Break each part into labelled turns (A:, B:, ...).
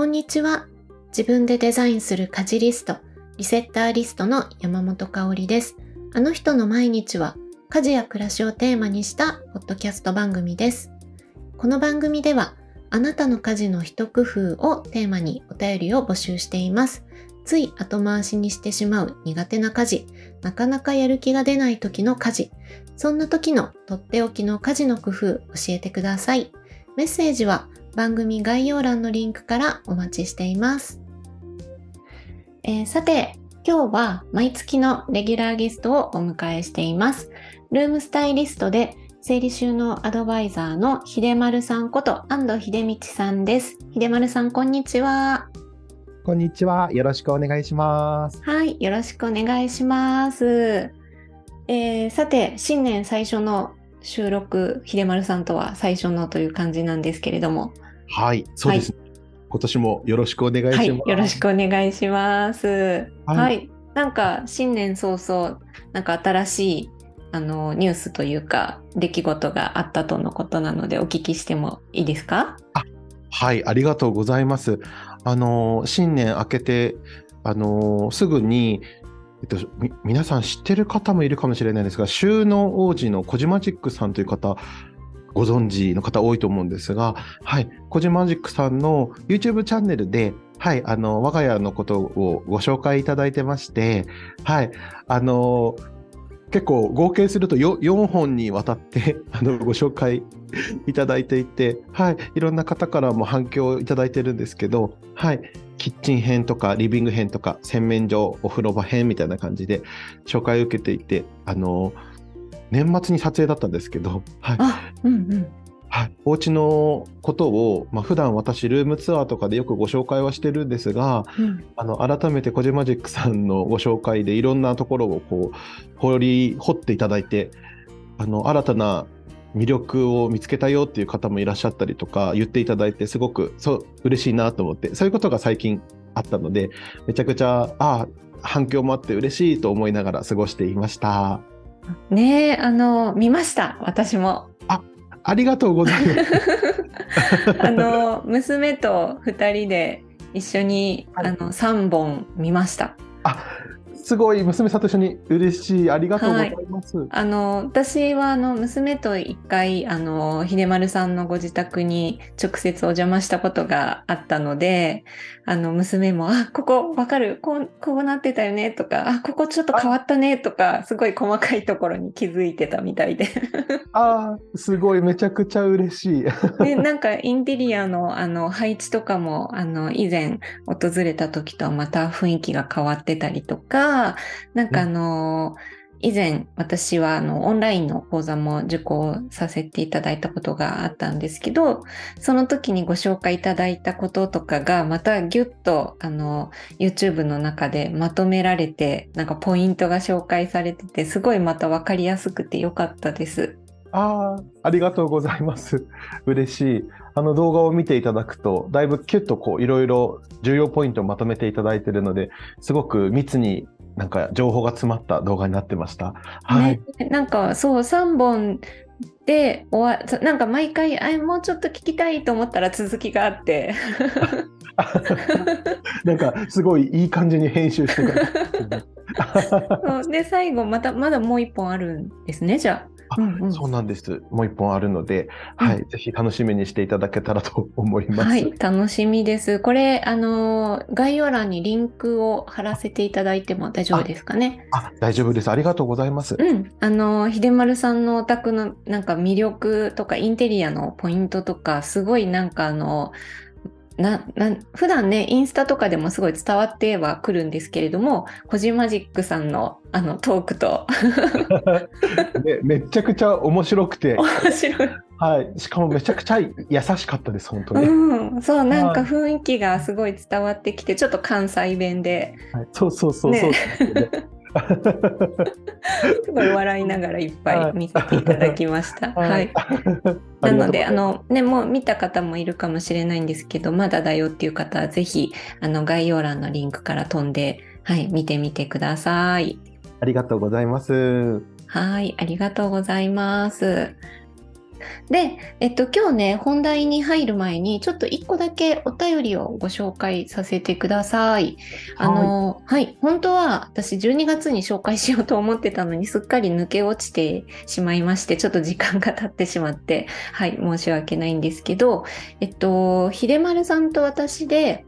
A: こんにちは。自分でデザインする家事リスト、リセッターリストの山本香里です。あの人の毎日は家事や暮らしをテーマにしたポッドキャスト番組です。この番組ではあなたの家事の一工夫をテーマにお便りを募集しています。つい後回しにしてしまう苦手な家事、なかなかやる気が出ない時の家事、そんな時のとっておきの家事の工夫教えてください。メッセージは番組概要欄のリンクからお待ちしています。えー、さて、今日は毎月のレギュラーゲストをお迎えしています。ルームスタイリストで整理収納アドバイザーの秀丸さんこと安藤秀道さんです。秀丸さん、こんにちは。
B: こんにちは。よろしくお願いします。
A: はい、よろしくお願いします。えー、さて、新年最初の収録、秀丸さんとは最初のという感じなんですけれども。
B: はい、そうですね。はい、今年もよろしくお願いします。はい、
A: よろしくお願いします。はい、はい、なんか新年早々、なんか新しいあのニュースというか出来事があったとのことなのでお聞きしてもいいですか？
B: あはいありがとうございますあの新年明けてあのすぐにっと、皆さん知ってる方もいるかもしれないですが、収納王子のコジマジックさんという方、ご存知の方多いと思うんですが、はい、コジマジックさんの YouTube チャンネルで、はい、あの、我が家のことをご紹介いただいてまして、はい、あの、結構合計すると 4, 4本にわたって あのご紹介いただいていて、はい、いろんな方からも反響をいただいてるんですけど、はい、キッチン編とかリビング編とか洗面所お風呂場編みたいな感じで紹介を受けていてあの年末に撮影だったんですけど、はい。うんうん。はい、お家のことを、まあ普段私ルームツアーとかでよくご紹介はしてるんですが、うん、あの改めてコジマジックさんのご紹介でいろんなところをこう掘り掘っていただいてあの新たな魅力を見つけたよっていう方もいらっしゃったりとか言っていただいてすごくそう嬉しいなと思ってそういうことが最近あったのでめちゃくちゃあ反響もあって嬉しいと思いながら過ごしていました。
A: ねあの見ました私も。
B: あありがとうございます。
A: あの娘と2人で一緒に、はい、あの3本見ました。
B: あすごい娘さんと一緒に嬉しいありがとうございます。はい、
A: あの私はあの娘と一回あの秀丸さんのご自宅に直接お邪魔したことがあったので、あの娘もあここわかるこうこうなってたよねとかあここちょっと変わったねとかすごい細かいところに気づいてたみたいで。
B: あすごいめちゃくちゃ嬉しい。
A: で なんかインテリアのあの配置とかもあの以前訪れた時とはまた雰囲気が変わってたりとか。なんかあの、以前私はあのオンラインの講座も受講させていただいたことがあったんですけどその時にご紹介いただいたこととかがまたギュッとあの YouTube の中でまとめられてなんかポイントが紹介されててすごいまた分かりやすくてよかったです。
B: ああ、ありがとうございます。嬉しい。あの動画を見ていただくと、だいぶキュッとこういろいろ重要ポイントをまとめていただいているので、すごく密になんか情報が詰まった動画になってました。
A: はい。ね、なんかそう3本で終わなんか毎回あもうちょっと聞きたいと思ったら続きがあって
B: なんかすごいいい感じに編集して
A: た で最後またまだもう一本あるんですねじゃあ。
B: うんうん、そうなんです。もう一本あるので、はい、ぜひ楽しみにしていただけたらと思います。
A: はい、楽しみです。これ、あの、概要欄にリンクを貼らせていただいても大丈夫ですかね？
B: あ大丈夫です。ありがとうございます。
A: うん。あの、秀丸さんのお宅のなんか魅力とか、インテリアのポイントとか、すごいなんかあの、なな普段ねインスタとかでもすごい伝わってはくるんですけれどもコジマジックさんのあのトークと。
B: ね、めちゃくちゃ面白くて。
A: 面白い、
B: はい、しかもめちゃくちゃ優しかったです本当に、
A: うん、そうなんか雰囲気がすごい伝わってきてちょっと関西弁で、
B: はい、そうそうそうそう、ね
A: すごい笑いながらいっぱい見せていただきました。はい。なので、あの、ね、もう見た方もいるかもしれないんですけど、まだだよっていう方は、ぜひ、あの、概要欄のリンクから飛んで、はい、見てみてください。
B: ありがとうございます。
A: はい、ありがとうございます。で、えっと、今日ね、本題に入る前に、ちょっと一個だけお便りをご紹介させてください。あの、はい、はい、本当は私12月に紹介しようと思ってたのに、すっかり抜け落ちてしまいまして、ちょっと時間が経ってしまって、はい、申し訳ないんですけど、えっと、秀丸さんと私で、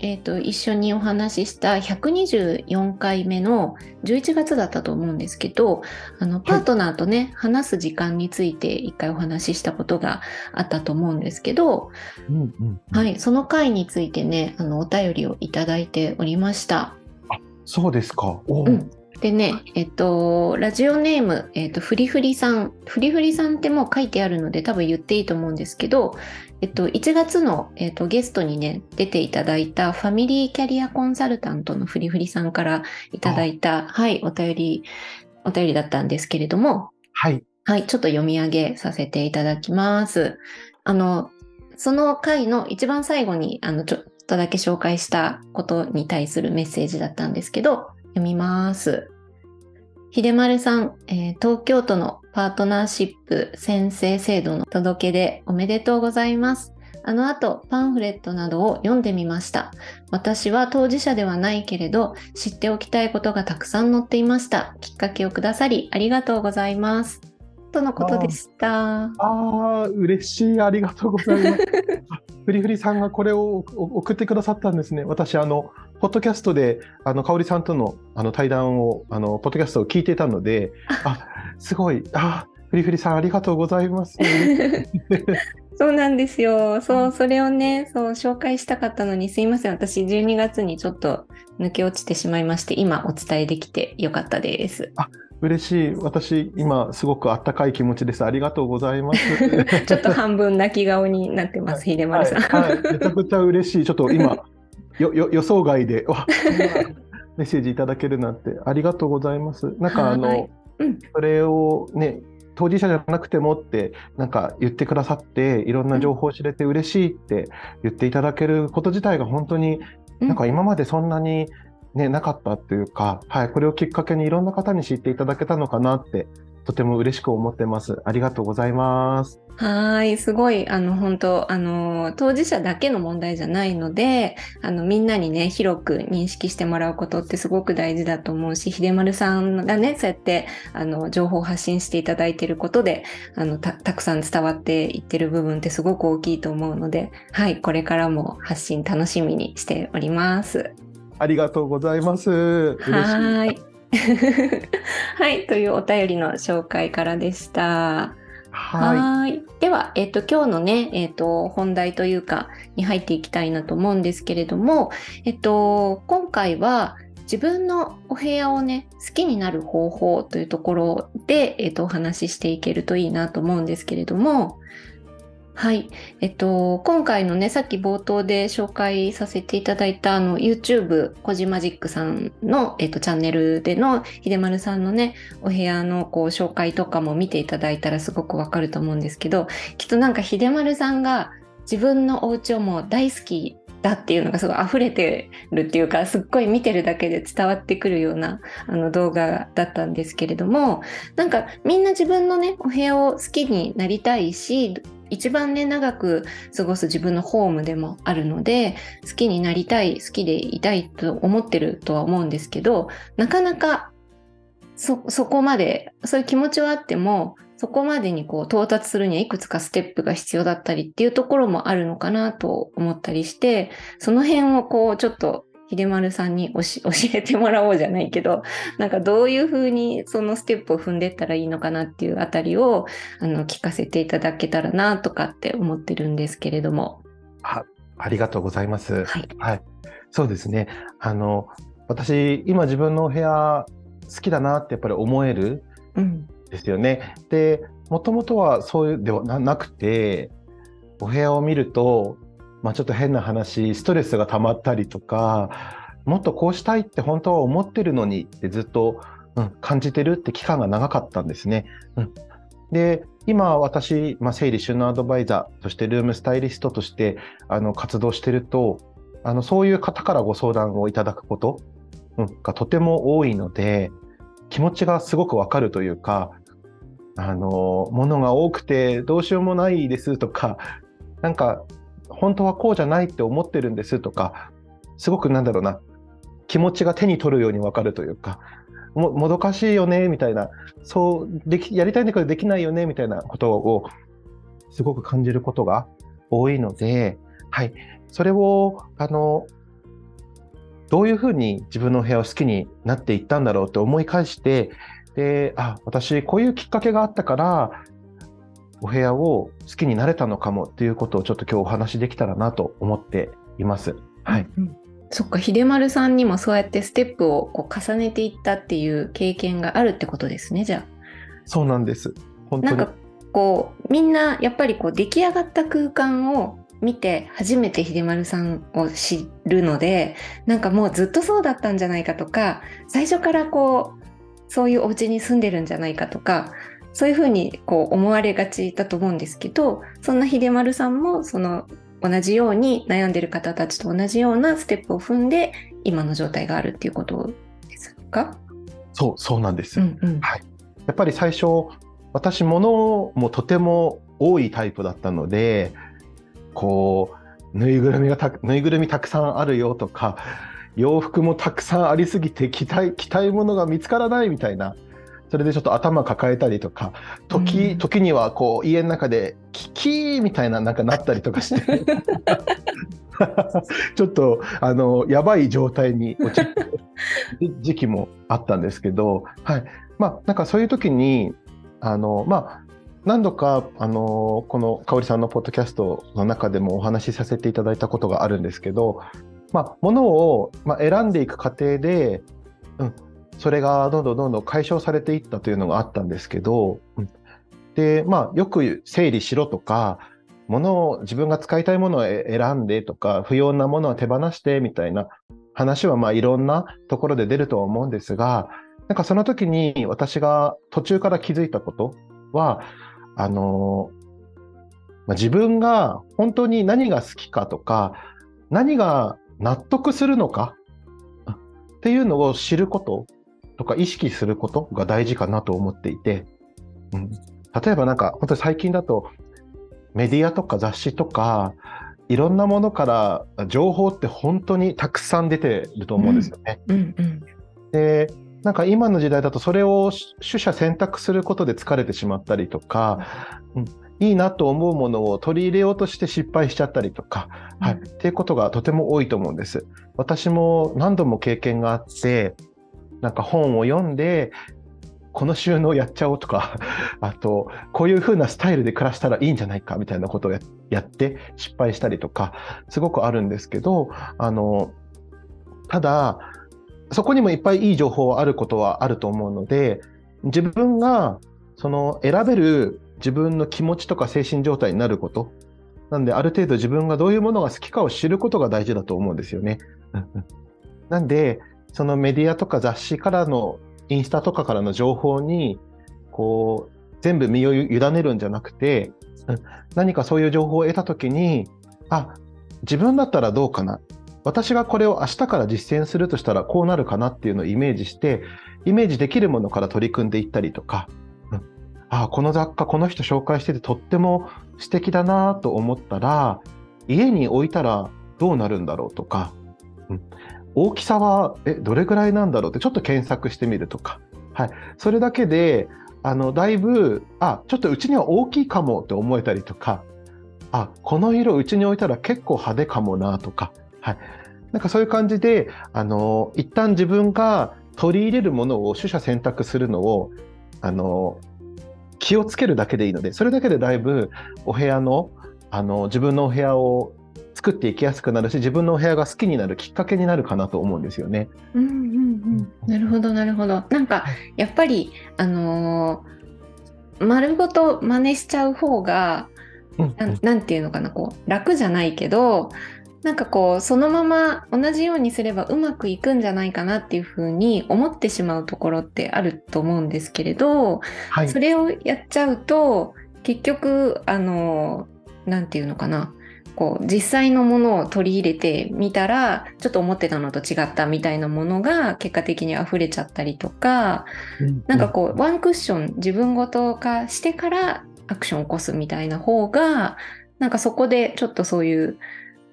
A: えーと、一緒にお話しした124回目の11月だったと思うんですけどあのパートナーとね、はい、話す時間について一回お話ししたことがあったと思うんですけど、うんうんうん、はい、その回についてねあのお便りをいただいておりました。
B: あそうですか、
A: うん、でね、えっと、ラジオネーム、えっと、フリフリさん。フリフリさんってもう書いてあるので多分言っていいと思うんですけど、えっと、1月の、えっと、ゲストにね、出ていただいたファミリーキャリアコンサルタントのフリフリさんからいただいた、はい、お便り、お便りだったんですけれども、
B: はい。
A: はい、ちょっと読み上げさせていただきます。あの、その回の一番最後に、あの、ちょっとだけ紹介したことに対するメッセージだったんですけど、読みます。秀丸さん、えー、東京都のパートナーシップ宣誓制度の届け出おめでとうございます。あの後、パンフレットなどを読んでみました。私は当事者ではないけれど、知っておきたいことがたくさん載っていました。きっかけをくださり、ありがとうございます。とのことでした。
B: ああ、嬉しい。ありがとうございます。フリフリさんがこれを送ってくださったんですね。私、あの、ポッドキャストで、あの、香織さんとのあの対談を、あの、ポッドキャストを聞いてたので、あ、すごい、あ、フリフリさんありがとうございます。
A: そうなんですよ。そう、それをね、そう、紹介したかったのに、すいません。私、12月にちょっと抜け落ちてしまいまして、今お伝えできてよかったです。
B: あ、嬉しい。私、今、すごくあったかい気持ちです。ありがとうございます。
A: ちょっと半分泣き顔になってます、秀丸さん、
B: はい、はい。めちゃくちゃ嬉しい。ちょっと今、よよ予想外で、わメッセージいただけるなんて、ありがとうございます。なんか、あの、うん、それをね、当事者じゃなくてもってなんか言ってくださっていろんな情報を知れて嬉しいって言っていただけること自体が本当になんか今までそんなにね、なかったっていうか、はい、これをきっかけにいろんな方に知っていただけたのかなってとても嬉しく思ってます。ありがとうございます。
A: はい、すごい、あの、本当あの、当事者だけの問題じゃないので、あの、みんなにね、広く認識してもらうことってすごく大事だと思うし、秀丸さんがね、そうやって、あの、情報を発信していただいていることで、あの、た、たくさん伝わっていってる部分ってすごく大きいと思うので、はい、これからも発信楽しみにしております。
B: ありがとうございます。
A: はい。はい、というお便りの紹介からでした。はい。では、えっ、と、今日のね、えっ、と、本題というか、に入っていきたいなと思うんですけれども、えっ、と、今回は、自分のお部屋をね、好きになる方法というところで、えっ、と、お話ししていけるといいなと思うんですけれども、はい。えっと、今回のね、さっき冒頭で紹介させていただいた、あの、YouTube、コジマジックさんの、えっと、チャンネルでの、秀丸さんのね、お部屋の、こう、紹介とかも見ていただいたらすごくわかると思うんですけど、きっとなんか秀丸さんが自分のお家をもう大好きだっていうのがすごい溢れてるっていうか、すっごい見てるだけで伝わってくるようなあの動画だったんですけれども、なんかみんな自分のね、お部屋を好きになりたいし、一番ね長く過ごす自分のホームでもあるので好きになりたい好きでいたいと思ってるとは思うんですけどなかなかそこまでそういう気持ちはあってもそこまでにこう到達するにはいくつかステップが必要だったりっていうところもあるのかなと思ったりしてその辺をこうちょっと秀丸さんに 教えてもらおうじゃないけど、なんかどういうふうにそのステップを踏んでったらいいのかなっていうあたりをあの聞かせていただけたらなとかって思ってるんですけれども。
B: あありがとうございます。はい。はい、そうですね。あの、私、今自分のお部屋好きだなってやっぱり思えるんですよね。うん、で、もともとはそういうではなくて、お部屋を見ると、まあ、ちょっと変な話ストレスが溜まったりとかもっとこうしたいって本当は思ってるのにってずっと、うん、感じてるって期間が長かったんですね。うん、で今私、まあ、整理収納アドバイザーそしてルームスタイリストとしてあの活動してるとあのそういう方からご相談をいただくこと、うん、がとても多いので気持ちがすごくわかるというかあの、ものが多くてどうしようもないですとか、なんか、本当はこうじゃないって思ってるんですとか、すごくなんだろうな、気持ちが手に取るようにわかるというか、ももどかしいよねみたいな、そうでき、やりたいんだけどできないよねみたいなことをすごく感じることが多いので、はい、それをあのどういうふうに自分の部屋を好きになっていったんだろうって思い返して、で、あ、私こういうきっかけがあったから、お部屋を好きになれたのかもっていうことをちょっと今日お話できたらなと思っています。はい。
A: うん、そっか、秀丸さんにもそうやってステップをこう重ねていったっていう経験があるってことですね、じゃあ。
B: そうなんです。
A: 本当に。なんかこう、みんなやっぱりこう出来上がった空間を見て初めて秀丸さんを知るのでなんかもうずっとそうだったんじゃないかとか最初からこうそういうお家に住んでるんじゃないかとかそういうふうにこう思われがちだと思うんですけどそんな秀丸さんもその同じように悩んでる方たちと同じようなステップを踏んで今の状態があるっていうことですか？
B: そうそうなんです、うんうん、はい、やっぱり最初私物もとても多いタイプだったのでこうぬいぐるみがたぬいぐるみたくさんあるよとか洋服もたくさんありすぎて着たい着たいものが見つからないみたいなそれでちょっと頭抱えたりとか時うん、時にはこう家の中で「キキー」みたいななんかなったりとかして。ちょっとあのやばい状態に落ちる時期もあったんですけど、はい。まあ、なんかそういう時にあの、まあ、何度かあのこの香織さんのポッドキャストの中でもお話しさせていただいたことがあるんですけど、まあ、ものを、ま選んでいく過程で、うん、それがどんどんどんどん解消されていったというのがあったんですけど、で、まあ、よく整理しろとか、ものを、自分が使いたいものを選んでとか、不要なものは手放してみたいな話は、まあ、いろんなところで出るとは思うんですが、なんかその時に私が途中から気づいたことは、あの、まあ、自分が本当に何が好きかとか、何が納得するのかっていうのを知ることとか意識することが大事かなと思っていて、うん、例えばなんか本当に最近だとメディアとか雑誌とかいろんなものから情報って本当にたくさん出てると思うんですよね。うんうんうん、でなんか今の時代だとそれを取捨選択することで疲れてしまったりとか、うん、いいなと思うものを取り入れようとして失敗しちゃったりとか、はい、っていうことがとても多いと思うんです。私も何度も経験があって、なんか本を読んで、この収納やっちゃおうとか、あと、こういう風なスタイルで暮らしたらいいんじゃないかみたいなことをやって失敗したりとか、すごくあるんですけど、あの、ただ、そこにもいっぱいいい情報あることはあると思うので、自分がその選べる自分の気持ちとか精神状態になること。なんで、ある程度自分がどういうものが好きかを知ることが大事だと思うんですよね。なんで、そのメディアとか雑誌からの、インスタとかからの情報に、こう、全部身を委ねるんじゃなくて、何かそういう情報を得たときに、あ、自分だったらどうかな。私がこれを明日から実践するとしたらこうなるかなっていうのをイメージして、イメージできるものから取り組んでいったりとか、うんあこの雑貨この人紹介しててとっても素敵だなと思ったら家に置いたらどうなるんだろうとか、うん、大きさはえどれぐらいなんだろうってちょっと検索してみるとか、はい、それだけであのだいぶあちょっとうちには大きいかもって思えたりとか。あこの色うちに置いたら結構派手かもなとか、はい、なんかそういう感じであの一旦自分が取り入れるものを取捨選択するのをあの気をつけるだけでいいので、それだけでだいぶお部屋の、あの、自分のお部屋を作っていきやすくなるし、自分のお部屋が好きになるきっかけになるかなと思うんですよね。
A: うんうんうん。なるほど、なるほど。なんか、やっぱり、あのー、丸ごと真似しちゃう方が、なんていうのかな、こう、楽じゃないけど、なんかこうそのまま同じようにすればうまくいくんじゃないかなっていうふうに思ってしまうところってあると思うんですけれど、はい、それをやっちゃうと結局あの何て言うのかなこう実際のものを取り入れてみたらちょっと思ってたのと違ったみたいなものが結果的に溢れちゃったりとか、なんかこうワンクッション自分ごと化してからアクションを起こすみたいな方がなんかそこでちょっとそういう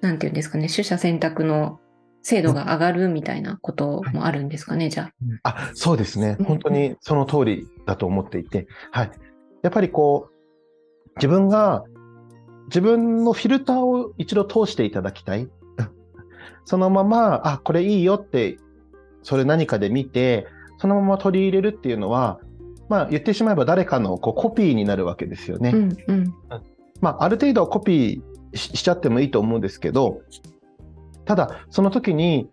A: なんていうんですかね取捨選択の精度が上がるみたいなこともあるんですかね、じゃ
B: あ。あそうですね、本当にその通りだと思っていて、はい、やっぱりこう、自分が自分のフィルターを一度通していただきたい。そのまま、あ、これいいよって、それ何かで見て、そのまま取り入れるっていうのは、まあ言ってしまえば誰かのこうコピーになるわけですよね。うんうん、まあある程度コピーしちゃってもいいと思うんですけど、ただその時に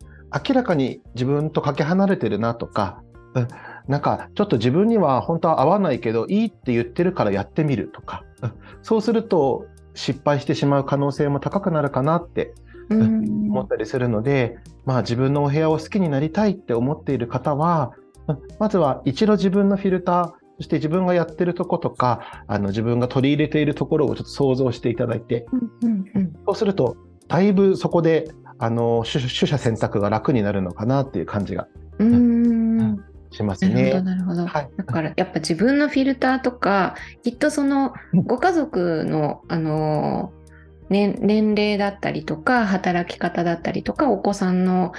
B: 明らかに自分とかけ離れてるなとか、うん、なんかちょっと自分には本当は合わないけどいいって言ってるからやってみるとか、うん、そうすると失敗してしまう可能性も高くなるかなって思ったりするので、まあ、自分のお部屋を好きになりたいって思っている方は、まずは一度自分のフィルター、そして自分がやってるとことか、あの自分が取り入れているところをちょっと想像していただいて、そうすると、だいぶそこであの取捨選択が楽になるのかなっていう感じが。うんしますね。
A: なるほど、はい、だからやっぱ自分のフィルターとかきっとそのご家族のあの、ね、年齢だったりとか働き方だったりとかお子さんの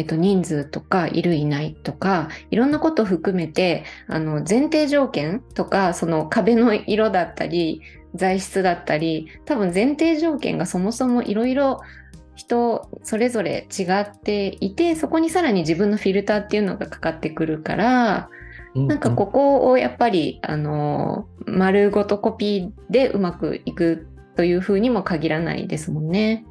A: えっと、人数とかいるいないとかいろんなことを含めてあの前提条件とかその壁の色だったり材質だったり多分前提条件がそもそもいろいろ人それぞれ違っていてそこにさらに自分のフィルターっていうのがかかってくるから、うんうん、なんかここをやっぱりあの丸ごとコピーでうまくいくというふうにも限らないですもんね。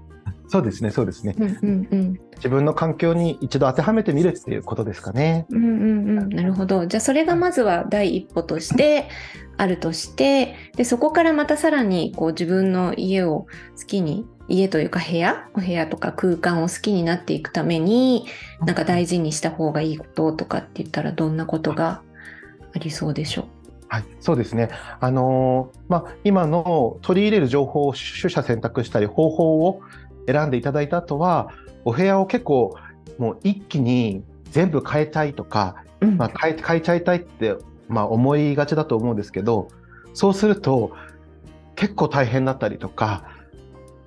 B: そうですね、そうですね、うんうんうん。自分の環境に一度当てはめてみるっていうことですかね。
A: うんうんうん、なるほど。じゃあそれがまずは第一歩としてあるとして、でそこからまたさらにこう自分の家を好きに家というか部屋お部屋とか空間を好きになっていくためになんか大事にした方がいいこととかって言ったらどんなことがありそうでしょう？
B: はい、そうですね。あのー、まあ、今の取り入れる情報を取捨選択したり方法を選んでいただいた後は、お部屋を結構もう一気に全部変えたいとか、うん、まあ、変え変えちゃいたいって、まあ、思いがちだと思うんですけど、そうすると結構大変だったりとか、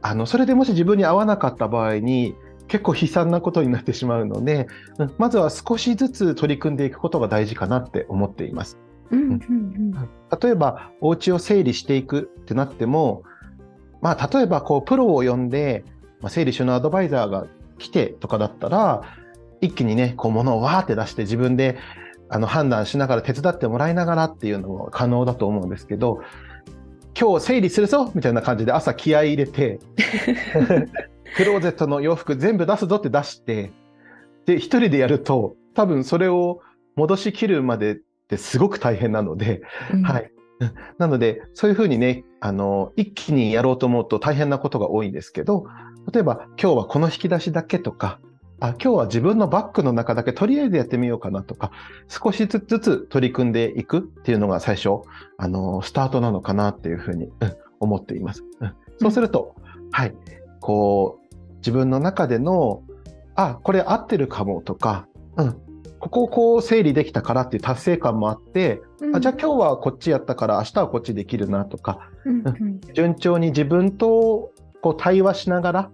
B: あのそれでもし自分に合わなかった場合に結構悲惨なことになってしまうので、まずは少しずつ取り組んでいくことが大事かなって思っています。例えばお家を整理していくってなっても、まあ、例えばこうプロを呼んで、まあ、整理収納アドバイザーが来てとかだったら一気にねこう物をわーって出して自分であの判断しながら手伝ってもらいながらっていうのも可能だと思うんですけど今日整理するぞみたいな感じで朝気合い入れて クローゼットの洋服全部出すぞって出してで一人でやると多分それを戻しきるまでってすごく大変なので、うん、はい。なので、そういうふうにね、あの、一気にやろうと思うと大変なことが多いんですけど、例えば今日はこの引き出しだけとか、あ今日は自分のバッグの中だけとりあえずやってみようかなとか、少しずつ取り組んでいくっていうのが最初、あの、スタートなのかなっていうふうに、うん、思っています。うん、そうすると、はい、こう、自分の中での、あ、これ合ってるかもとか、うん、ここをこう整理できたからっていう達成感もあって、うん、あじゃあ今日はこっちやったから明日はこっちできるなとか、うん。うん、順調に自分とこう対話しながら、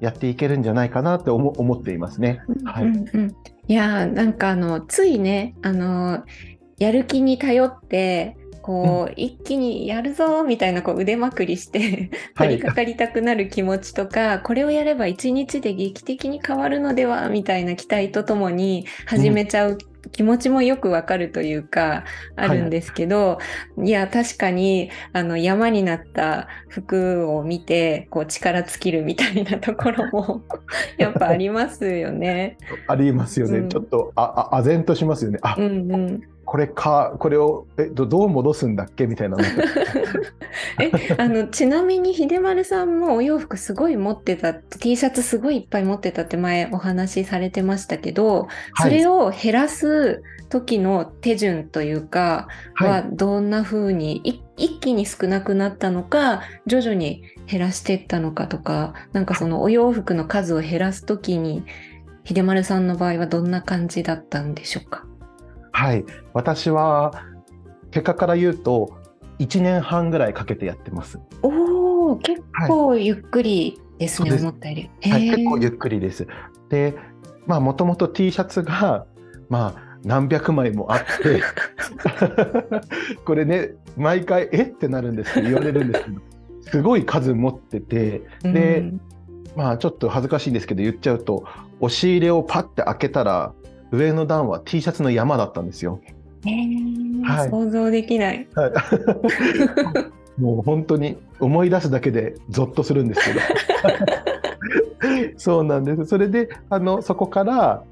B: やっていけるんじゃないかなって思思っていますね。はい、うんうん、
A: いやなんかあのついねあのやる気に頼ってこう、うん、一気にやるぞみたいなこう腕まくりして取り掛かりたくなる気持ちとか、はい、これをやれば一日で劇的に変わるのではみたいな期待とともに始めちゃう気持ちもよくわかるというか、あるんですけど、はい、いや、確かに、あの、山になった服を見て、こう、力尽きるみたいなところも やっぱありますよね。
B: ありますよね。うん、ちょっと、あ、あ、唖然としますよね。あ、うんうん、これか、これをえどどう戻すんだっけみたいな。
A: えあのちなみに秀丸さんもお洋服すごい持ってた T シャツすごいいっぱい持ってたって前お話しされてましたけど、それを減らす時の手順というかはどんな風に、はい、一気に少なくなったのか徐々に減らしていったのかとかなんかそのお洋服の数を減らす時に秀丸さんの場合はどんな感じだったんでしょうか？
B: はい私は結果から言うと1年半ぐらいかけてやってます。
A: おお結構ゆっくりですね、はい、思ったより。
B: はい、結構ゆっくりです。でまあもともと T シャツがまあ何百枚もあって これね毎回え？ってなるんですけど言われるんですけど すごい数持っててで、うん、まあちょっと恥ずかしいんですけど言っちゃうと押し入れをパッて開けたら上の段は T シャツの山だったんですよ。
A: えーはい、想像できない。はい、
B: もう本当に思い出すだけでゾッとするんですけど。そうなんです。それであのそこから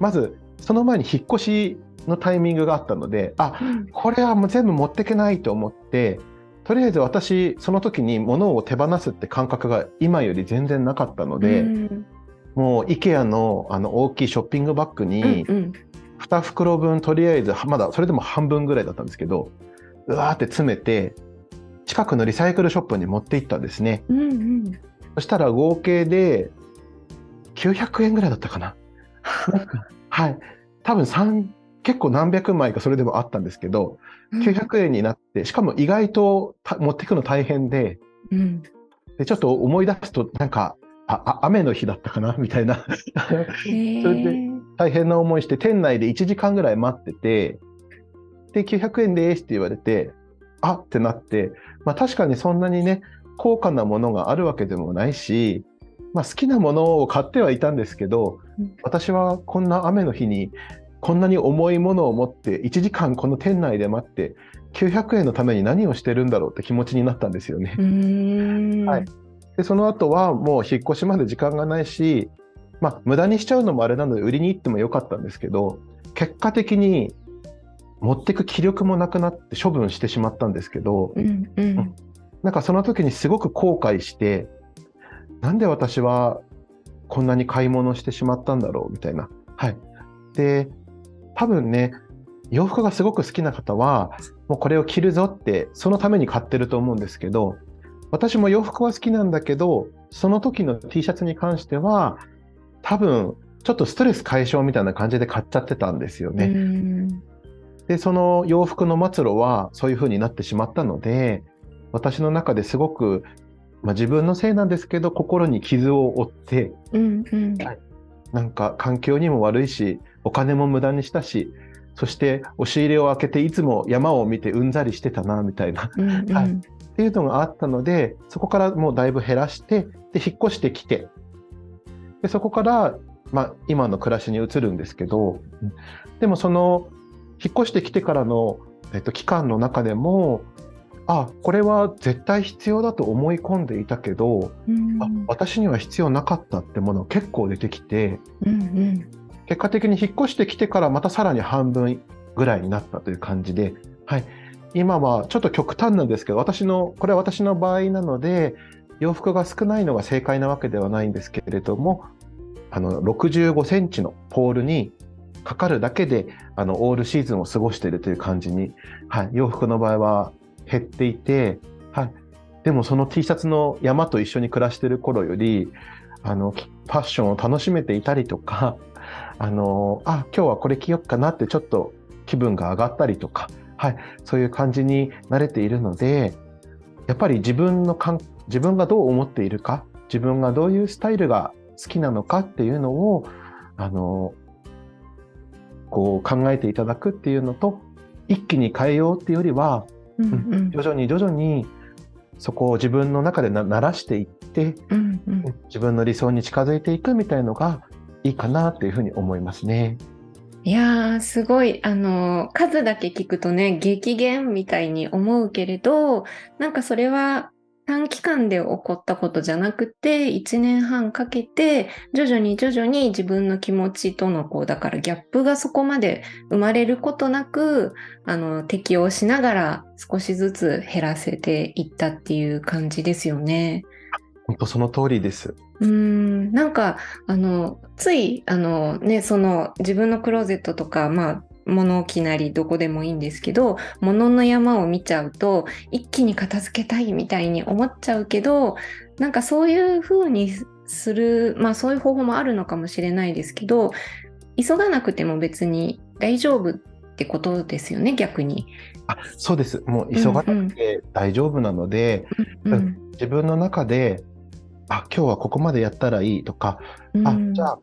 B: まずその前に引っ越しのタイミングがあったのであ、うん、これはもう全部持っていけないと思ってとりあえず私その時に物を手放すって感覚が今より全然なかったので、うん、もう IKEA のあの大きいショッピングバッグに2袋分とりあえずまだそれでも半分ぐらいだったんですけどうわーって詰めて近くのリサイクルショップに持って行ったんですね、うんうん、そしたら合計で900円ぐらいだったかな。はい。多分3結構何百枚かそれでもあったんですけど、うん、900円になってしかも意外と持っていくの大変でうん、でちょっと思い出すとなんかあ雨の日だったかな？みたいな。それで大変な思いして店内で1時間ぐらい待っててで900円ですって言われてあってなって、まあ、確かにそんなにね高価なものがあるわけでもないし、まあ、好きなものを買ってはいたんですけど私はこんな雨の日にこんなに重いものを持って1時間この店内で待って900円のために何をしてるんだろうって気持ちになったんですよね。はい、でその後はもう引っ越しまで時間がないし、まあ、無駄にしちゃうのもあれなので売りに行ってもよかったんですけど結果的に持ってく気力もなくなって処分してしまったんですけど、うんうん、なんかその時にすごく後悔してなんで私はこんなに買い物してしまったんだろうみたいな。はい、で多分ね洋服がすごく好きな方はもうこれを着るぞってそのために買ってると思うんですけど私も洋服は好きなんだけど、その時の T シャツに関しては、多分、ちょっとストレス解消みたいな感じで買っちゃってたんですよね。で、その洋服の末路はそういう風になってしまったので、私の中ですごく、まあ、自分のせいなんですけど、心に傷を負って、うんうん、なんか環境にも悪いし、お金も無駄にしたし、そして押し入れを開けていつも山を見てうんざりしてたなみたいな、うんうん、はい、っていうのがあったので、そこからもうだいぶ減らして、で、引っ越してきて、でそこから、まあ、今の暮らしに移るんですけど、でもその、引っ越してきてからの、えっと、期間の中でも、あ、これは絶対必要だと思い込んでいたけど、あ私には必要なかったってもの結構出てきて、うんうん、結果的に引っ越してきてからまたさらに半分ぐらいになったという感じで、はい、今はちょっと極端なんですけど、私の、これは私の場合なので、洋服が少ないのが正解なわけではないんですけれども、あの、65センチのポールにかかるだけで、あの、オールシーズンを過ごしているという感じに、はい、洋服の場合は減っていて、はい。でもその T シャツの山と一緒に暮らしている頃より、あの、ファッションを楽しめていたりとか、あの、あ、今日はこれ着よっかなってちょっと気分が上がったりとか、はい、そういう感じに慣れているので、やっぱり自分のかん自分がどう思っているか、自分がどういうスタイルが好きなのかっていうのを、あの、こう考えていただくっていうのと、一気に変えようっていうよりは、うんうん、徐々に徐々にそこを自分の中でな慣らしていって、うんうん、自分の理想に近づいていくみたいのがいいかなっていうふうに思いますね。
A: いやー、すごい、あの、数だけ聞くとね、激減みたいに思うけれど、なんかそれは短期間で起こったことじゃなくて、1年半かけて、徐々に徐々に自分の気持ちとのこう、だからギャップがそこまで生まれることなく、あの、適応しながら少しずつ減らせていったっていう感じですよね。
B: 本当その通りです。
A: うん、なんか、あの、つい、あのね、その自分のクローゼットとか、まあ、物置なりどこでもいいんですけど物の山を見ちゃうと一気に片付けたいみたいに思っちゃうけどなんかそういう風にするまあそういう方法もあるのかもしれないですけど急がなくても別に大丈夫ってことですよね逆に。
B: あそうです。もう急がなくて大丈夫なので、うんうん、自分の中であ今日はここまでやったらいいとか、うん、あじゃあ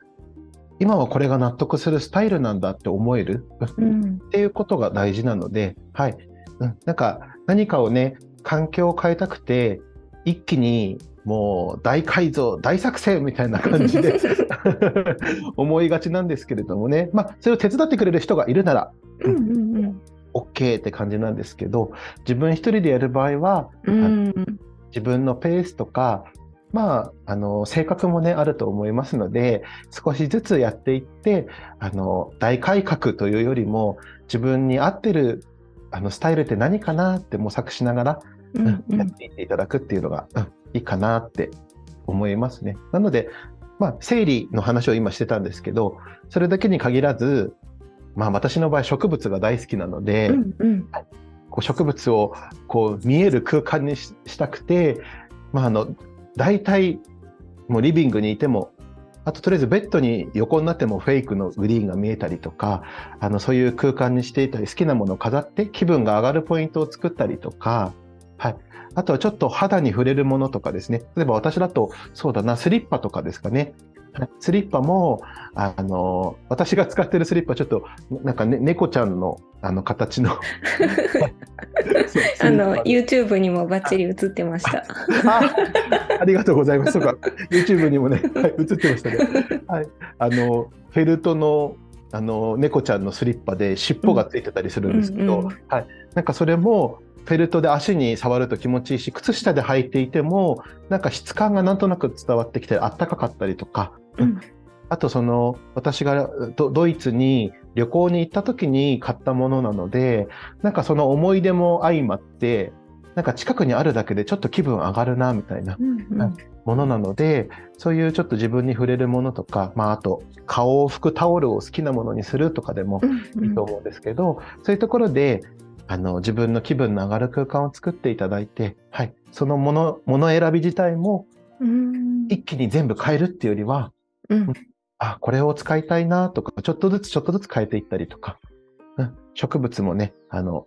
B: 今はこれが納得するスタイルなんだって思える、うん、っていうことが大事なので、はい、うん、なんか何かをね環境を変えたくて一気にもう大改造大作戦みたいな感じで 思いがちなんですけれどもね、まあ、それを手伝ってくれる人がいるなら、うんうんうん、OK って感じなんですけど自分一人でやる場合は、うん、自分のペースとかまあ、あの性格もねあると思いますので少しずつやっていってあの大改革というよりも自分に合ってるあのスタイルって何かなって模索しながら、うんうん、やっていっていただくっていうのが、うん、いいかなって思いますね。なので、まあ、生理の話を今してたんですけどそれだけに限らず、まあ、私の場合植物が大好きなので、うんうん、こう植物をこう見える空間にしたくて、まあ、あの大体もうリビングにいてもあととりあえずベッドに横になってもフェイクのグリーンが見えたりとかあのそういう空間にしていたり好きなものを飾って気分が上がるポイントを作ったりとか、はい、あとはちょっと肌に触れるものとかですね。例えば私だとそうだなスリッパとかですかね。スリッパも、あの、私が使ってるスリッパ、ちょっと、なんかね、猫ちゃんの、あの、形の。
A: あの、YouTube にもバッチリ映ってました。
B: あありがとうございます。そうか、YouTube にもね、はい、映ってましたね。はい。あの、フェルトの、あの、猫ちゃんのスリッパで尻尾がついてたりするんですけど、うんうんうん、はい。なんかそれも、フェルトで足に触ると気持ちいいし靴下で履いていてもなんか質感がなんとなく伝わってきてあったかかったりとか、うん、あとその私がドイツに旅行に行った時に買ったものなのでなんかその思い出も相まってなんか近くにあるだけでちょっと気分上がるなみたいなものなので、そういうちょっと自分に触れるものとか、まあ、あと顔を拭くタオルを好きなものにするとかでもいいと思うんですけど、そういうところであの自分の気分の上がる空間を作っていただいて、はい、そのものもの選び自体も一気に全部変えるっていうよりは、うん、あこれを使いたいなとかちょっとずつちょっとずつ変えていったりとか、うん、植物もねあの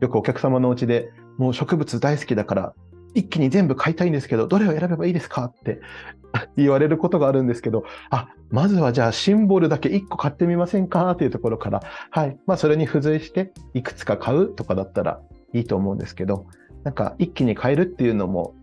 B: よくお客様のうちでもう植物大好きだから一気に全部買いたいんですけど、どれを選べばいいですかって 言われることがあるんですけど、あ、まずはじゃあシンボルだけ1個買ってみませんかというところから、はい。まあそれに付随していくつか買うとかだったらいいと思うんですけど、なんか一気に買えるっていうのも、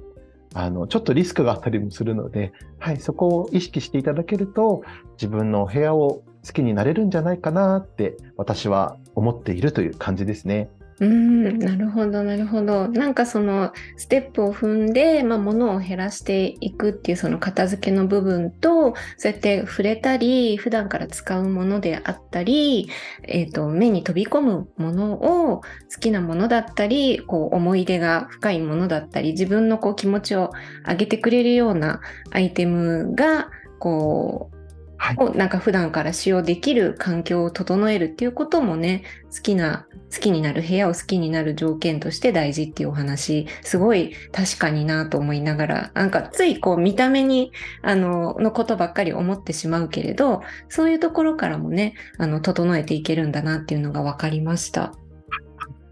B: あの、ちょっとリスクがあったりもするので、はい。そこを意識していただけると、自分のお部屋を好きになれるんじゃないかなって私は思っているという感じですね。
A: うん、なるほどなるほど。なんかそのステップを踏んで、まあ、物を減らしていくっていうその片付けの部分とそうやって触れたり普段から使うものであったり、えーと、目に飛び込むものを好きなものだったりこう思い出が深いものだったり自分のこう気持ちを上げてくれるようなアイテムがこう、をなんか普段から使用できる環境を整えるっていうこともね好きな好きになる部屋を好きになる条件として大事っていうお話すごい確かになと思いながらなんかついこう見た目にあののことばっかり思ってしまうけれどそういうところからもねあの整えていけるんだなっていうのが分かりました。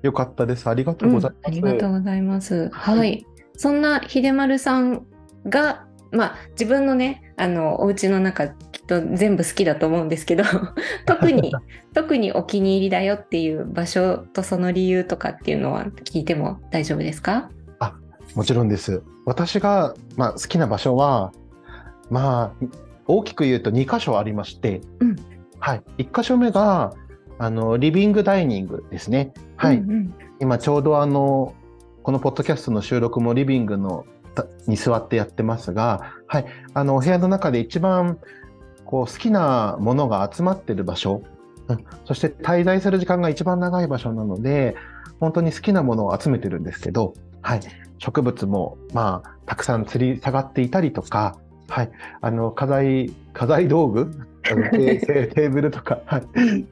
B: よかったです。ありがとうございます。うん、あ
A: りがとうございます。はい、はい、そんな秀丸さんがまあ自分のねあのお家の中と全部好きだと思うんですけど 特に特にお気に入りだよっていう場所とその理由とかっていうのは聞いても大丈夫ですか？
B: あもちろんです。私が、まあ、好きな場所はまあ大きく言うと2箇所ありまして、うん、はい、1箇所目があのリビングダイニングですね。はい、うんうん、今ちょうどあのこのポッドキャストの収録もリビングのに座ってやってますが、はい、あのお部屋の中で一番こう好きなものが集まってる場所、うん、そして滞在する時間が一番長い場所なので本当に好きなものを集めてるんですけど、はい、植物もまあたくさん吊り下がっていたりとか、はい、あの家財家財道具 あのテーブルとか、はい、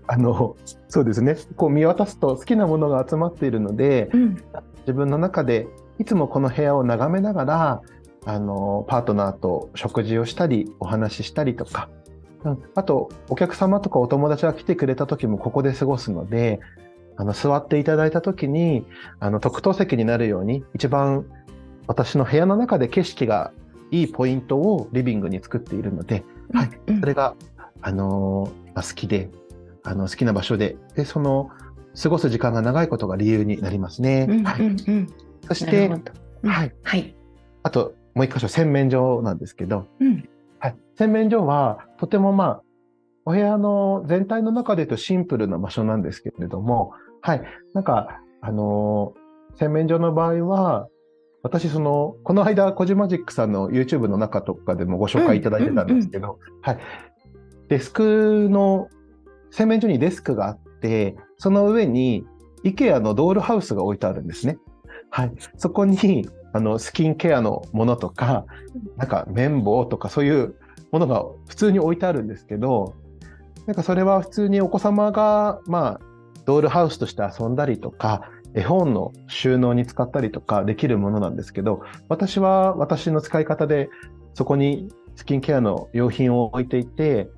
B: あのそうですね。こう見渡すと好きなものが集まっているので、うん、自分の中でいつもこの部屋を眺めながらあのパートナーと食事をしたりお話ししたりとか、うん、あとお客様とかお友達が来てくれた時もここで過ごすのであの座っていただいた時にあの特等席になるように一番私の部屋の中で景色がいいポイントをリビングに作っているので、はい、それが、あの好きであの好きな場所ででその過ごす時間が長いことが理由になりますね。はい、そして、はい、はい、あともう一箇所洗面所なんですけど、うん、はい、洗面所はとてもまあお部屋の全体の中で言うとシンプルな場所なんですけれども、はい、なんかあの洗面所の場合は私、その、この間、コジマジックさんの YouTube の中とかでもご紹介いただいてたんですけど、はい。デスクの、洗面所にデスクがあって、その上に IKEA のドールハウスが置いてあるんですね。はい。そこに、あの、スキンケアのものとか、なんか綿棒とかそういうものが普通に置いてあるんですけど、なんかそれは普通にお子様が、まあ、ドールハウスとして遊んだりとか、絵本の収納に使ったりとかできるものなんですけど、私は私の使い方でそこにスキンケアの用品を置いていて、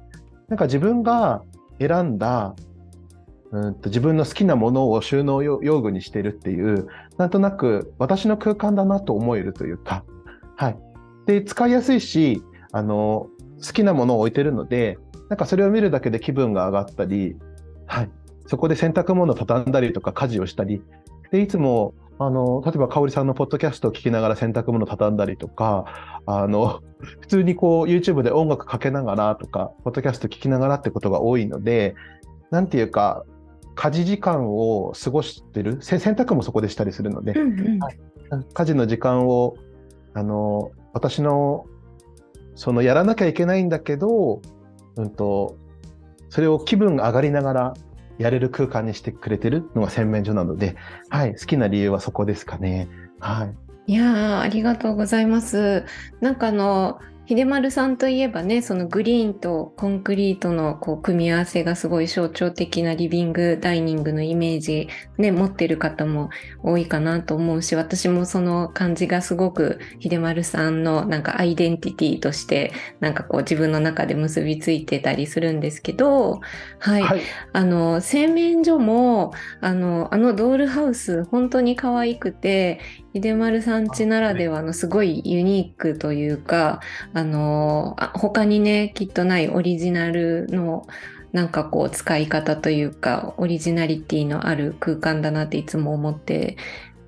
B: なんか自分が選んだうんと自分の好きなものを収納用具にしてるっていう、なんとなく私の空間だなと思えるというか、はい。で、使いやすいし、あの、好きなものを置いてるので、なんかそれを見るだけで気分が上がったり、はい。そこで洗濯物を畳んだりとか家事をしたり、で、いつも、あの、例えば、香織さんのポッドキャストを聞きながら洗濯物を畳んだりとか、あの、普通にこう、YouTube で音楽かけながらとか、ポッドキャスト聞きながらってことが多いので、なんていうか、家事時間を過ごしてる、洗濯もそこでしたりするので、うんうんはい、家事の時間を、あの、私の、そのやらなきゃいけないんだけど、うんと、それを気分が上がりながらやれる空間にしてくれてるのが洗面所なので、はい、好きな理由はそこですかね。はい。
A: いやありがとうございます。なんかあの、秀丸さんといえばね、そのグリーンとコンクリートのこう組み合わせがすごい象徴的なリビング、ダイニングのイメージね、持ってる方も多いかなと思うし、私もその感じがすごく秀丸さんのなんかアイデンティティとしてなんかこう自分の中で結びついてたりするんですけど、はい。はい、あの、洗面所も、あの、あのドールハウス本当に可愛くて、秀丸さん家ならではのすごいユニークというか、あの他にねきっとないオリジナルのなんかこう使い方というかオリジナリティのある空間だなっていつも思って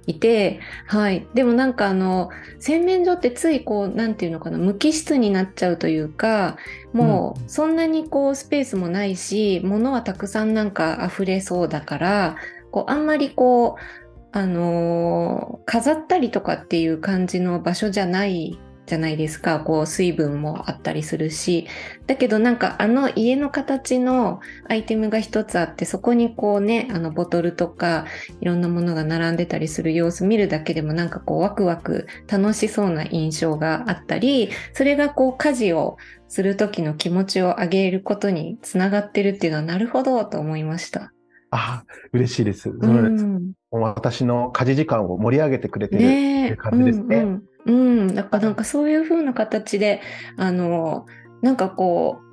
A: いて、はい。でもなんかあの、洗面所ってついこう、なんていうのかな、無機質になっちゃうというか、もうそんなにこうスペースもないし、物はたくさんなんか溢れそうだから、こう、あんまりこう、あのー、飾ったりとかっていう感じの場所じゃないじゃないですかこう水分もあったりするしだけどなんかあの家の形のアイテムが一つあってそこにこうねあのボトルとかいろんなものが並んでたりする様子見るだけでもなんかこうワクワク楽しそうな印象があったりそれがこう家事をする時の気持ちを上げることにつながってるっていうのはなるほどと思いました。
B: あ嬉しいです。うん、私の家事時間を盛り上げてくれてるっていう感じですね。
A: うんうん、うん、だからなんかそういう風な形で、あの、なんかこう、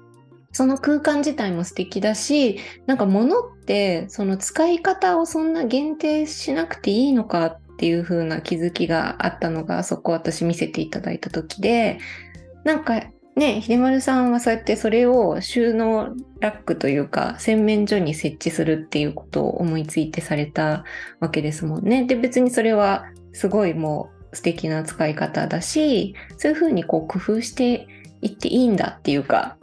A: その空間自体も素敵だし、なんか物ってその使い方をそんな限定しなくていいのかっていう風な気づきがあったのが、そこ私見せていただいた時で、なんかね、秀丸さんはそうやってそれを収納ラックというか洗面所に設置するっていうことを思いついてされたわけですもんね。で別にそれはすごいもう素敵な使い方だしそういうふうにこう工夫していっていいんだっていうか。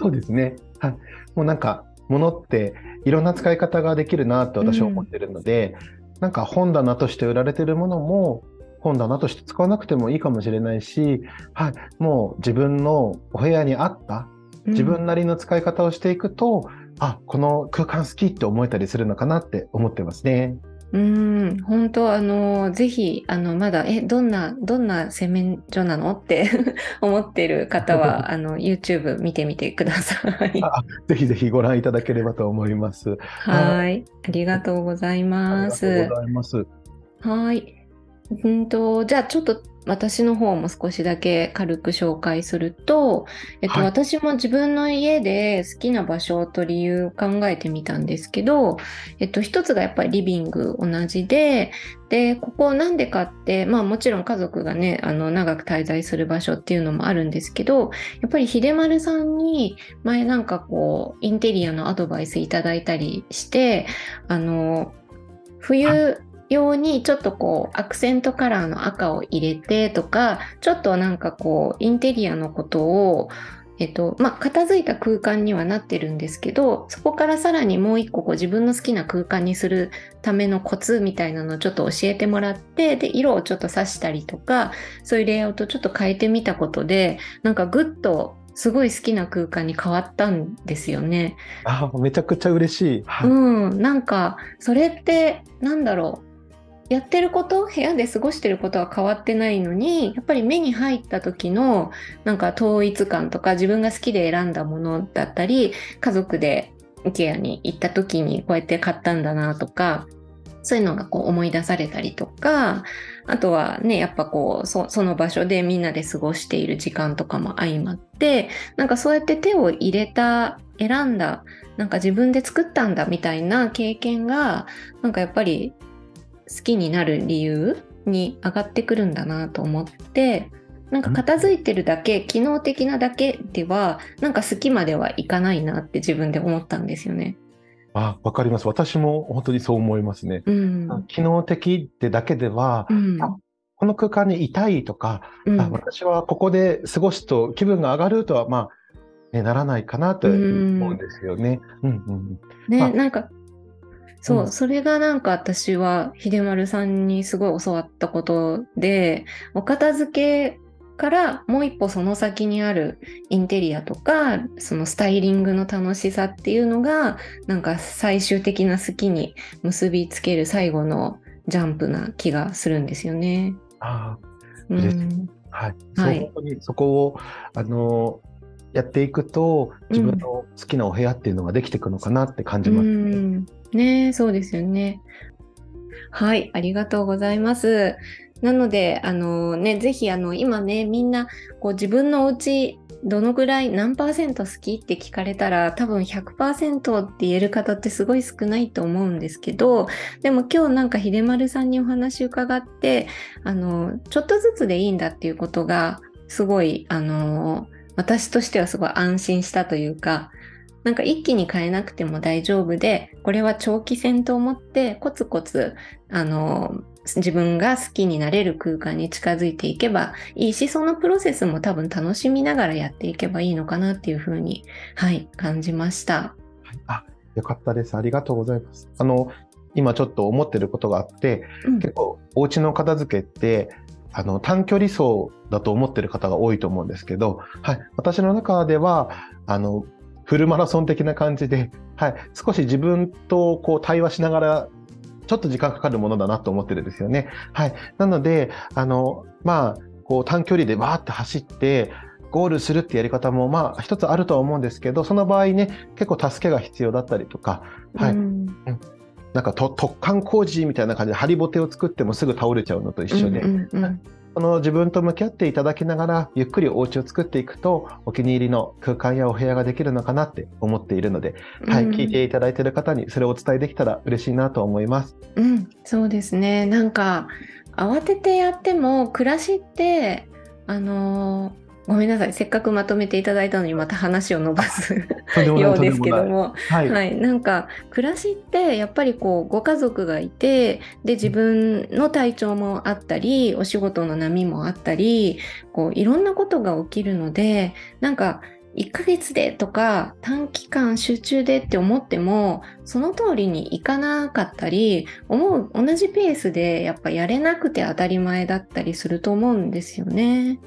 B: そうですね。はい、もうなんか物っていろんな使い方ができるなと私は思ってるので、なんか本棚として売られてるものも本棚として使わなくてもいいかもしれないし、はい、もう自分のお部屋に合った自分なりの使い方をしていくと、うん、あこの空間好きって思えたりするのかなって思ってますね。
A: うん本当あのぜひあのまだえどんなどんな洗面所なのって 思ってる方は あの YouTube 見てみてください
B: あ。ぜひぜひご覧いただければと思います。
A: はいありがとうございます。ありがとうございます。はい。うんとじゃあちょっと私の方も少しだけ軽く紹介すると、えっと、はい、私も自分の家で好きな場所と理由考えてみたんですけど、えっと、一つがやっぱりリビング同じで、で、ここなんでかって、まあもちろん家族がね、あの、長く滞在する場所っていうのもあるんですけど、やっぱり秀丸さんに前なんかこう、インテリアのアドバイスいただいたりして、あの、冬、用にちょっとこうアクセントカラーの赤を入れてとかちょっとなんかこうインテリアのことをえっとまあ、片付いた空間にはなってるんですけどそこからさらにもう一個こう自分の好きな空間にするためのコツみたいなのをちょっと教えてもらってで色をちょっと刺したりとかそういうレイアウトをちょっと変えてみたことでなんかぐっとすごい好きな空間に変わったんですよね。
B: あめちゃくちゃ嬉しい。
A: うん、なんかそれってなんだろうやってること部屋で過ごしてることは変わってないのにやっぱり目に入った時のなんか統一感とか自分が好きで選んだものだったり家族で IKEA に行った時にこうやって買ったんだなとかそういうのがこう思い出されたりとかあとはねやっぱこうその場所でみんなで過ごしている時間とかも相まってなんかそうやって手を入れた選んだなんか自分で作ったんだみたいな経験がなんかやっぱり好きになる理由に上がってくるんだなと思ってなんか片付いてるだけ機能的なだけではなんか好きまではいかないなって自分で思ったんですよね。
B: あ、わかります。私も本当にそう思いますね。うん、機能的ってだけでは、うん、この空間にいたいとか、うん、あ私はここで過ごすと気分が上がるとは、まあ、ね、ならないかなと思うんですよね。うんうん、
A: ね、まあ、なんかそう、うん、それがなんか私は秀丸さんにすごい教わったことで、お片付けからもう一歩その先にあるインテリアとか、そのスタイリングの楽しさっていうのが、なんか最終的な好きに結びつける最後のジャンプな気がするんですよね。
B: ああ、うん、はい。はい、本当にそこを、あの、やっていくと、自分の好きなお部屋っていうのができていくのかなって感じますね。うん
A: ねそうですよね。はい、ありがとうございます。なので、あのね、ぜひ、あの、今ね、みんな、こう、自分のお家、どのぐらい、何パーセント好きって聞かれたら、多分100%って言える方ってすごい少ないと思うんですけど、でも今日なんか秀丸さんにお話伺って、あの、ちょっとずつでいいんだっていうことが、すごい、あの、私としてはすごい安心したというか、なんか一気に変えなくても大丈夫で、これは長期戦と思ってコツコツ、あの、自分が好きになれる空間に近づいていけばいいし、そのプロセスも多分楽しみながらやっていけばいいのかなっていうふうに、はい、感じました。
B: あ、よかったです。ありがとうございます。あの、今ちょっと思ってることがあって、うん、結構お家の片付けって、あの短距離走だと思ってる方が多いと思うんですけど、はい、私の中ではあのフルマラソン的な感じで、はい、少し自分とこう対話しながら、ちょっと時間かかるものだなと思ってるんですよね。はい。なので、あの、まあ、こう短距離でわーって走って、ゴールするってやり方もまあ一つあるとは思うんですけど、その場合ね、結構助けが必要だったりとか、はい。うん、なんか突貫工事みたいな感じでハリボテを作ってもすぐ倒れちゃうのと一緒で、うんうんうん、その自分と向き合っていただきながら、ゆっくりお家を作っていくと、お気に入りの空間やお部屋ができるのかなって思っているので、うん、はい、聞いていただいている方にそれをお伝えできたら嬉しいなと思います。
A: うん、そうですね。なんか、慌ててやっても、暮らしって、あのごめんなさい。せっかくまとめていただいたのにまた話を伸ばすようですけども、はい、はい、なんか暮らしってやっぱりこうご家族がいてで自分の体調もあったりお仕事の波もあったりこういろんなことが起きるのでなんか1ヶ月でとか短期間集中でって思ってもその通りにいかなかったり思う同じペースでやっぱやれなくて当たり前だったりすると思うんですよね。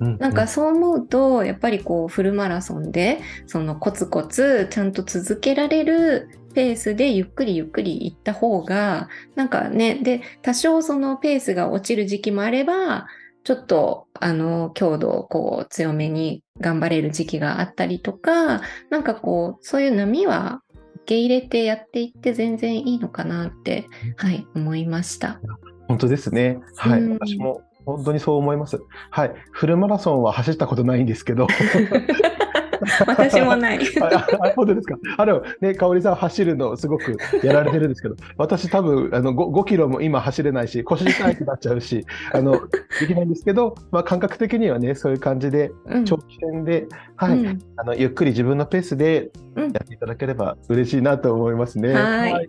A: なんかそう思うとやっぱりこうフルマラソンでそのコツコツちゃんと続けられるペースでゆっくりゆっくり行った方がなんかねで多少そのペースが落ちる時期もあればちょっとあの強度をこう強めに頑張れる時期があったりとかなんかこうそういう波は受け入れてやっていって全然いいのかなってはい思いました。
B: 本当ですね。はい、うん、私も本当にそう思います。はい。フルマラソンは走ったことないんですけど
A: 私もない。
B: ああ本当ですか。あのね、香織さん走るのすごくやられてるんですけど、私多分あの 5, 5キロも今走れないし、腰痛いくなっちゃうし、あのできないんですけど、まあ感覚的にはね、そういう感じで、長期戦で、うん、はい、うん、あのゆっくり自分のペースでやっていただければ嬉しいなと思いますね。
A: はい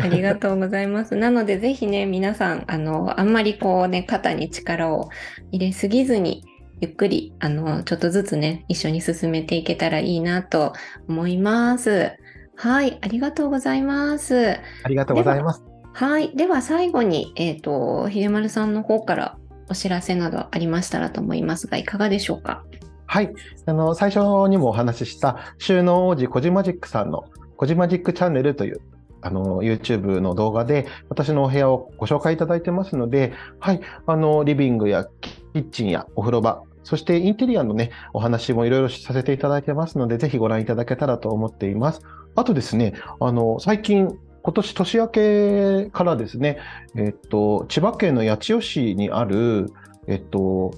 A: ありがとうございます。なので、ぜひね、皆さん、あの、あんまりこうね、肩に力を入れすぎずに、ゆっくり、あの、ちょっとずつね、一緒に進めていけたらいいなと思います。はい、ありがとうございます。
B: ありがとうございます。
A: はい、では最後に、えっ、ー、と、秀丸さんの方からお知らせなどありましたらと思いますが、いかがでしょうか？
B: はい。あの、最初にもお話しした、収納王子コジマジックさんのコジマジックチャンネルというあの YouTube の動画で私のお部屋をご紹介いただいてますので、はい、あのリビングやキッチンやお風呂場、そしてインテリアのね、お話もいろいろさせていただいてますので、ぜひご覧いただけたらと思っています。あとですね、あの、最近、今年年明けからですね、えっと、千葉県の八千代市にある、えっと、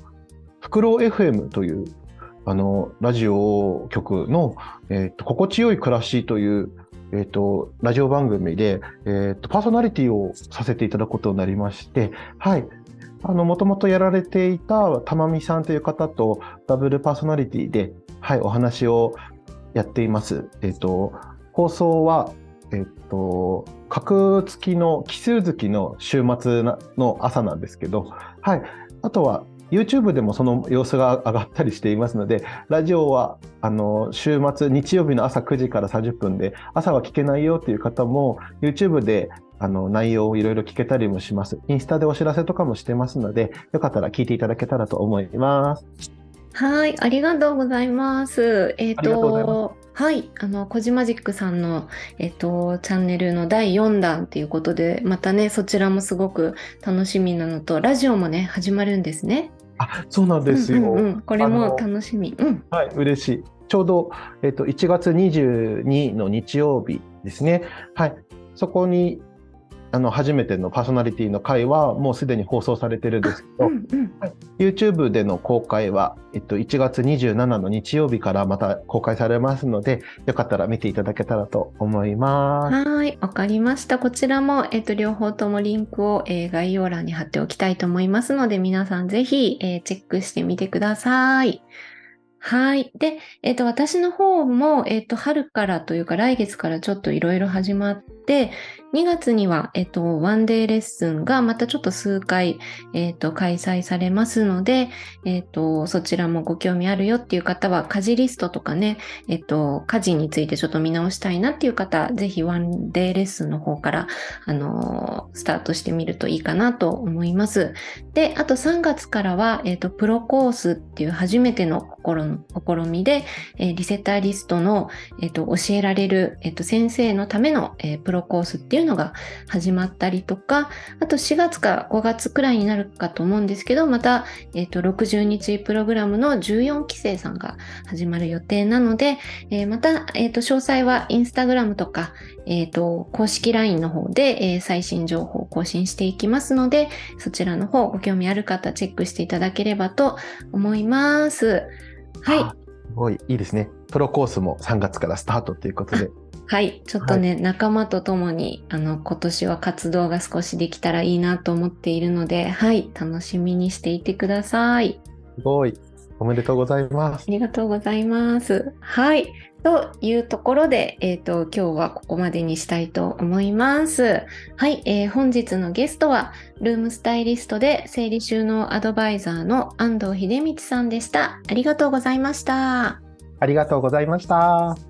B: フクロウ FM という、あの、ラジオ局の、えっと、心地よい暮らしという、えっと、ラジオ番組で、えっと、パーソナリティをさせていただくことになりまして、はい。あの、もともとやられていた玉美さんという方とダブルパーソナリティで、はい、お話をやっています。えっ、と、放送は、えっ、と、格付きの奇数月の週末の朝なんですけど、はい。あとは、YouTube でもその様子が上がったりしていますので、ラジオはあの週末、日曜日の朝9時から30分で、朝は聞けないよという方も、YouTube であの内容をいろいろ聞けたりもします。インスタでお知らせとかもしてますので、よかったら聞いていただけたらと思います。
A: はい、ありがとうございます。えっ、ー、と、はい、あの、コジマジックさんの、えっ、ー、と、チャンネルの第4弾っていうことで、またね、そちらもすごく楽しみなのと、ラジオもね、始まるんですね。
B: あ、そうなんですよ。うんうん
A: うん、これも楽しみ。うん、
B: はい、嬉しい。ちょうど、えっ、ー、と、1月22の日曜日ですね。はい。そこにあの初めてのパーソナリティの回はもうすでに放送されてるんですけど、うんうん、はい、YouTube での公開は、えっと、1月27の日曜日からまた公開されますのでよかったら見ていただけたらと思います。
A: はいわかりましたこちらも、えっと、両方ともリンクを、えー、概要欄に貼っておきたいと思いますので皆さんぜひ、えー、チェックしてみてください。はい。で、えっ、と、私の方も、えっ、と、春からというか、来月からちょっといろいろ始まって、2月には、えっと、ワンデーレッスンがまたちょっと数回、えっと、開催されますので、えっと、そちらもご興味あるよっていう方は、家事リストとかね、えっと、家事についてちょっと見直したいなっていう方、ぜひワンデーレッスンの方から、あのスタートしてみるといいかなと思います。で、あと3月からは、えっと、プロコースっていう初めての試みで、えリセッターリストの、えっと、教えられる、えっと、先生のための、えプロロコースっていうのが始まったりとか、あと4月か5月くらいになるかと思うんですけど、また、え、ー、と、60日プログラムの14期生さんが始まる予定なので、えー、また、え、ー、と、詳細はインスタグラムとか、えっ、と、公式 LINE の方で、え最新情報を更新していきますので、そちらの方ご興味ある方チェックしていただければと思います。はい。
B: すごいいいですね。プロコースも3月からスタートということで、
A: はい、ちょっとね、はい、仲間と共にあの今年は活動が少しできたらいいなと思っているので、はい、楽しみにしていてください。
B: すごい。おめでとうございます。
A: ありがとうございます。はい。というところで、えっ、ー、と、今日はここまでにしたいと思います。はい。えー、本日のゲストは、ルームスタイリストで整理収納アドバイザーの安藤秀道さんでした。ありがとうございました。
B: ありがとうございました。